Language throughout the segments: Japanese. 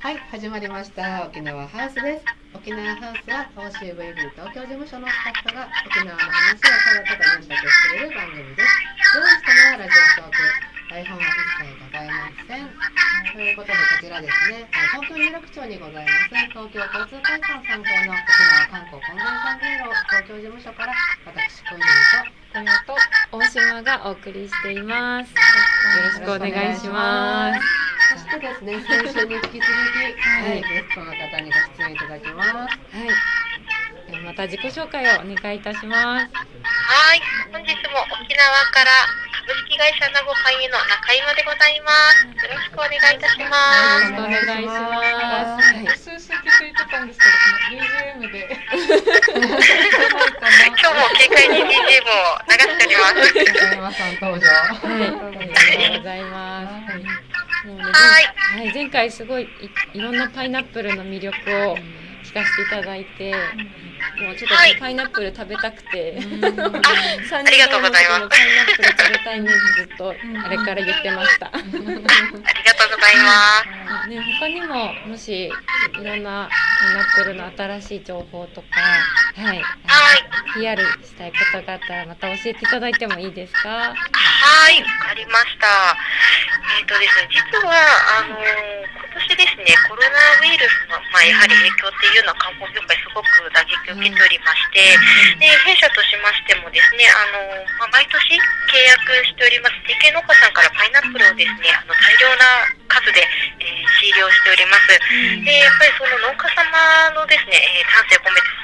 はい、始まりました。沖縄ハウスです。沖縄ハウスは OCVB 東京事務所のスタッフが沖縄の話をただただ粘着している番組です。用意したのはラジオトーク。台本は一切ございません。ということでこちらですね、はい東京有楽町にございます東京交通会館参考の沖縄観光コンベンションビューロー東京事務所から私小泉とトヨと大島がお送りしています。よろしくお願いします。そしてですね、先週に引き続き、はい、ゲストの方にご出演いただきます。はい。ではまた自己紹介をお願いいたします。はい、本日も沖縄から株式会社ナゴパイへの中山でございます。よろしくお願いいたします。よろしくお願いします。はい。数式ついてたんですけど、この BGM で。今日も軽快に BGM を流しております。中山さん登場。はい、ありがとうございます。はい。もうねはいはい、前回すごいいいろんなパイナップルの魅力を聞かせていただいて、もうちょっとはいパイナップル食べたくて、あ ありがとうございますパイナップル食べたいねってずっとあれから言ってました。ありがとうございます。ね、他にももしいろんなパイナップルの新しい情報とか、はい、はい。PR したいことがあったらまた教えていただいてもいいですか？はい、わかりました。えっ、とです。ね、実は、あのー今年ですね、コロナウイルスの、まあ、やはり影響っていうのは観光業界すごく打撃を受けておりまして、で、弊社としましてもですね、あのーまあ、毎年契約しております、提携農家さんからパイナップルをですね、あの大量な数で、えー仕入れをしております。で、やっぱりその農家様のですね、えー丹精込めて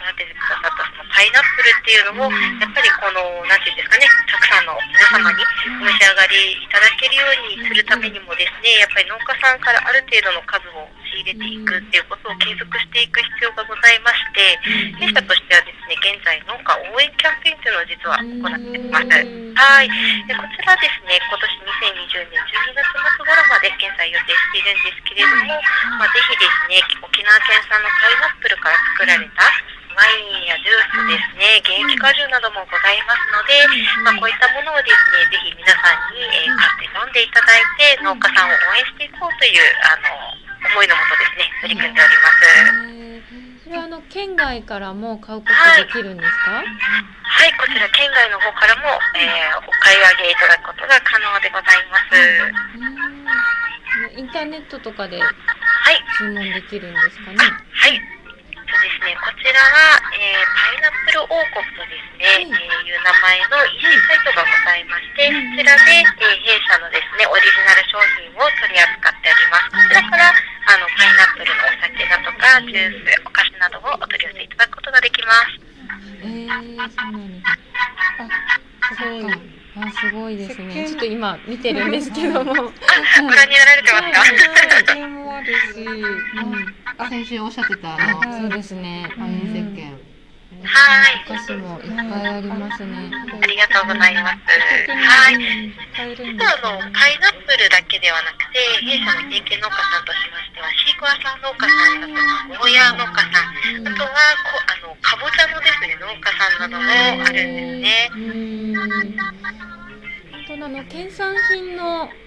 パイナップルっていうのを、やっぱりこの、なんていうんですかね、たくさんの皆様にお召し上がりいただけるようにするためにもですね、やっぱり農家さんからある程度の数を仕入れていくっていうことを継続していく必要がございまして、弊社としてはですね、現在農家応援キャンペーンというのを実は行っています。はい。でこちらですね、今年2020年12月末頃まで現在予定しているんですけれども、まあ、ぜひですね、沖縄県産のパイナップルから作られたワインやジュースですね、原液果汁などもございますので、まあ、こういったものをですね、ぜひ皆さんに、えー買って飲んでいただいて、農家さんを応援していこうという、あの、思いのもとですね、取り組んでおります。それはあの県外からも買うことできるんですか？はい、こちら県外の方からも、えーお買い上げいただくことが可能でございます。うんインターネットとかではい。注文できるんですかね？はい。そうですね、こちらは、えーパイナップル王国とですね、えーいう名前の EC サイトがございまして、そちらで、えー弊社のですね、オリジナル商品を取り扱っております。こちらから、あの、パイナップルのお酒だとか、ジュース、お菓子などをお取り寄せいただくことができます。えー、そうなんです。すごい。あ、すごいですね。ちょっと今見てるんですけども。あ、ご覧になられてますか？石鹸もあるし、あ、先週おっしゃってたあのはいそうですね。パイン石鹸。はいお菓子もいっぱいありますね。ありがとうございます。はい。実はあのパイナップルだけではなくて、弊社の提携農家さんとしましては、シークワーサー農家さんだとか、ゴーヤー農家さん、あとはこあのかぼちゃのですね農家さんなどもあるんですね。うーん。あとあの県産品のはい。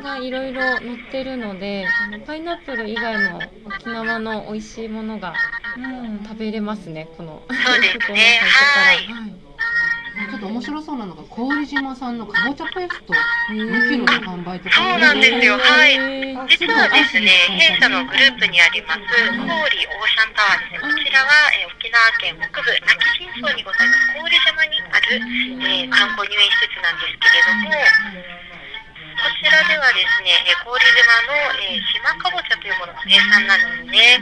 がいろいろ載ってるので、あのパイナップル以外も沖縄の美味しいものがうん。食べれますね。この。そうですね。ここのサイトから。はい。ちょっと面白そうなのが郡島さんのかぼちゃペーストはい2キロの販売とか。そうなんですよ。はい。実はですね、弊社のグループにあります、郡オーシャンタワーですね、こちらは、えー沖縄県北部、亡き新村にございます、郡島にある、えー観光入園施設なんこちらではですね、えー郡島の、えー島かぼちゃというものが名産なんですね。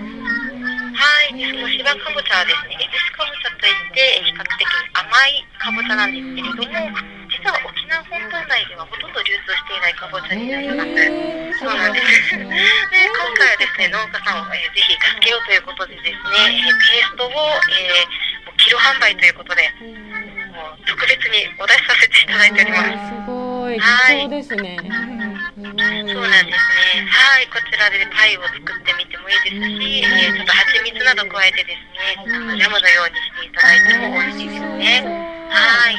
はい、でその島かぼちゃはですね、エビスかぼちゃといって、えー比較的甘いかぼちゃなんですけれども、実は沖縄本島内ではほとんど流通していないかぼちゃになります。そうなんです。で、今回はですね、農家さんを、えーぜひ助けようということでですね、えーペーストを、えーもうキロ販売ということで、もう特別にお出しさせていただいております。すごいはい貴重ですね。すごいそうなんですね。はい、こちらでパイを作ってみてもいいですし、えーちょっと蜂蜜など加えてですね、ジャムのようにしていただいても美味しいですね。はい。へ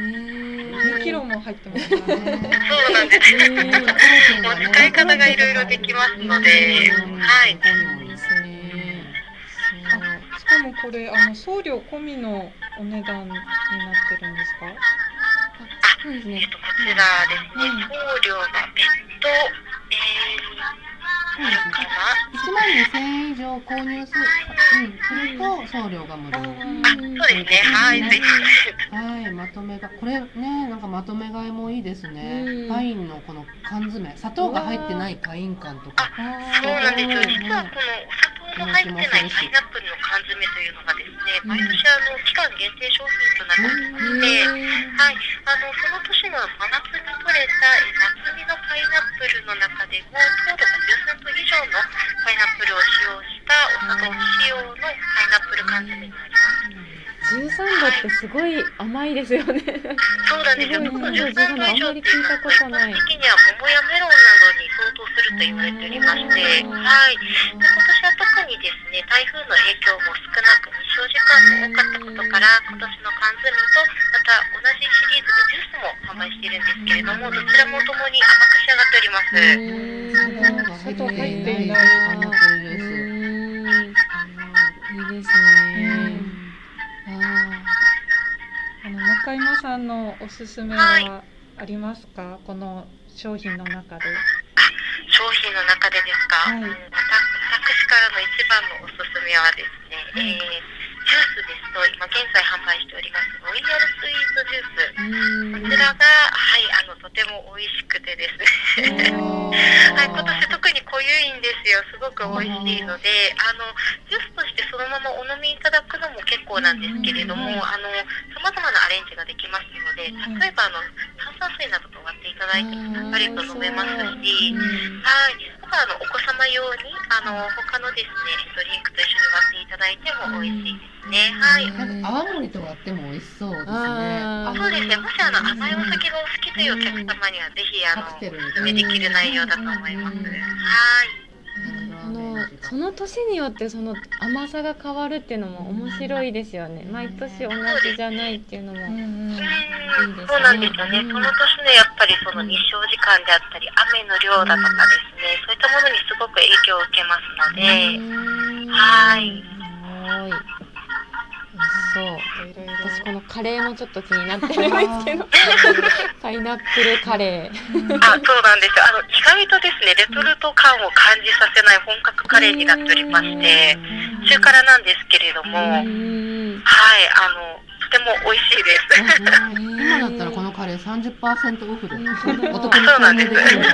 ー2キロも入ってますね。そうなんです。うんもう使い方がいろいろできますので、はい。そうですね。あしかもこれあの送料込みのお値段になってるんですか？そうですねえっ。と、こちらですね、送料が別途、えー、あるかな1万2000円以上購入する,、うん、すると送料が無料。あ、そうですね。はい。すいません。はい、まとめがこれねなんかまとめ買いもいいですね、うんパインのこの缶詰砂糖が入ってないパイン缶とかあそうなんですよ。うん実はこのお砂糖の入ってないパイナップルの缶詰というのがですね、毎年あの期間限定商品となっておりまして、はい、あのその年の真夏に採れたパイナップルの中でも糖度が13度以上のパイナップルを使用したお砂糖使用のパイナップル缶詰になります。13度ってすごい甘いですよね。そうなんですよ。糖度13度以上っていうのはあんまり聞いたことない一般的には桃やメロンなどに相当すると言われておりまして、うんはい。で今年は特にですね、台風の影響も少なく日照時間も多かったことから、今年の缶詰とまた同じシリーズでジュースも販売しているんですけれども、どちらもともに甘く仕上がっております。うん砂糖が入っていないいいですね。ああの中山さんのおすすめはありますか？この商品の中で。商品の中でですか、はいからの一番のおすすめはですね、うんえージュースですと今現在販売しておりますロイヤルスイートジュース。ーうん。こちらが、はい、あのとても美味しくてです。ね、はい、今年特に濃ゆいんですよ、すごく美味しいので、あのジュースとしてそのままお飲みいただくのも結構なんですけれども、うんあの様々なアレンジができますので、うん例えばあの炭酸水などと割っていただいてもさっぱりと飲めますし、う。んはい、あとはあのお子様用にあの他のですねドリンクと一緒に割っていただいても美味しいですね。はい。なんか泡盛と割っても美味しそうですねそうですね。もしあの甘いお酒がお好きというお客様にはぜひあのおすすめできる内容だと思います。うんはい。あのその年によってその甘さが変わるっていうのも面白いですよね。毎年同じじゃないっていうのも。いいですねそうなんですよね。うんその年のやっぱりその日照時間であったり、雨の量だとかでったものにすごく影響を受けますので、うんはいい。そう。私このカレーもちょっと気になってるんですけど、パイナップルカレー。あ、そうなんですよ。あの、意外とですね、レトルト感を感じさせない本格カレーになっておりまして、中辛なんですけれども、はい、うんあの、とても美味しいです。今だったらこのカレー30%オフでお得本に購入できる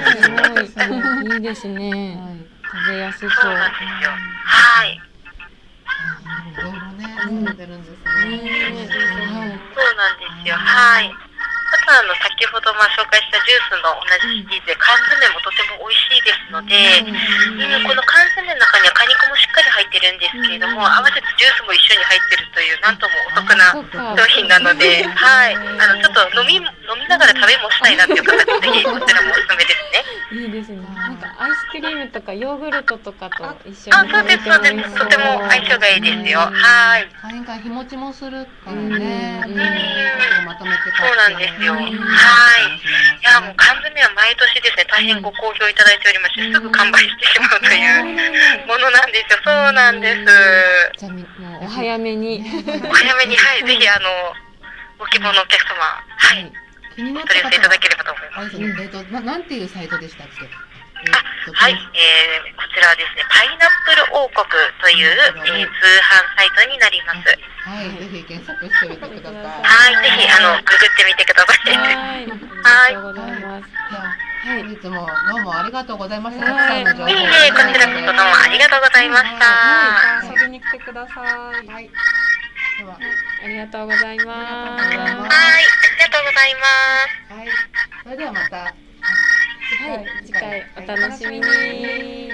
すごいいいですね。はい食べやすそう。そうなんですよ。はい。いろいろね、されてるんですね。ねそうなんですよ。はい。あとあの、先ほどまあ紹介したジュースの同じシリーズで缶詰もとても美味しいですので、うん、この缶詰の中には果肉もしっかり入ってるんですけれども、合わせてジュースも一緒に入ってるという、なんともお得な商品なので、はい。あの、ちょっと飲み、飲みながら食べもしたいなっていう方に、ぜひこちらもおすすめですね。いいですね。なんかアイスクリームとかヨーグルトとかと一緒あ、にそうです、そうです。とても相性がいいですよ。はい。大変か日持ちもするからね。うんそうなんですよ。うん。はい。いや、もう缶詰は毎年ですね、大変ご好評いただいておりまして、すぐ完売してしまうというものなんですよ。そうなんです。じゃあみもうお早めに。お早めに、はい、ぜひ、あの、ご希望のお客様、はい、気になっお取り寄せいただければと思いあます。えっと、ななんていうサイトでしたっけ？えっとはい、えー、こちらはですね、パイナップル王国という、えー、通販サイトになります。はい、ぜひ検索してみてください。はい、ぜひ、あの、ググってみてください。はい、ありがとうございます。じゃあはい本日もどうもありがとうございました。はいたくさんの情報をいえいえ、こちらこそどうもありがとうございました。はい、遊びに来てください。はい。では、ありがとうございます。ありがとうございますはい、ありがとうございます。はい。それではまた。はい、次回お楽しみに。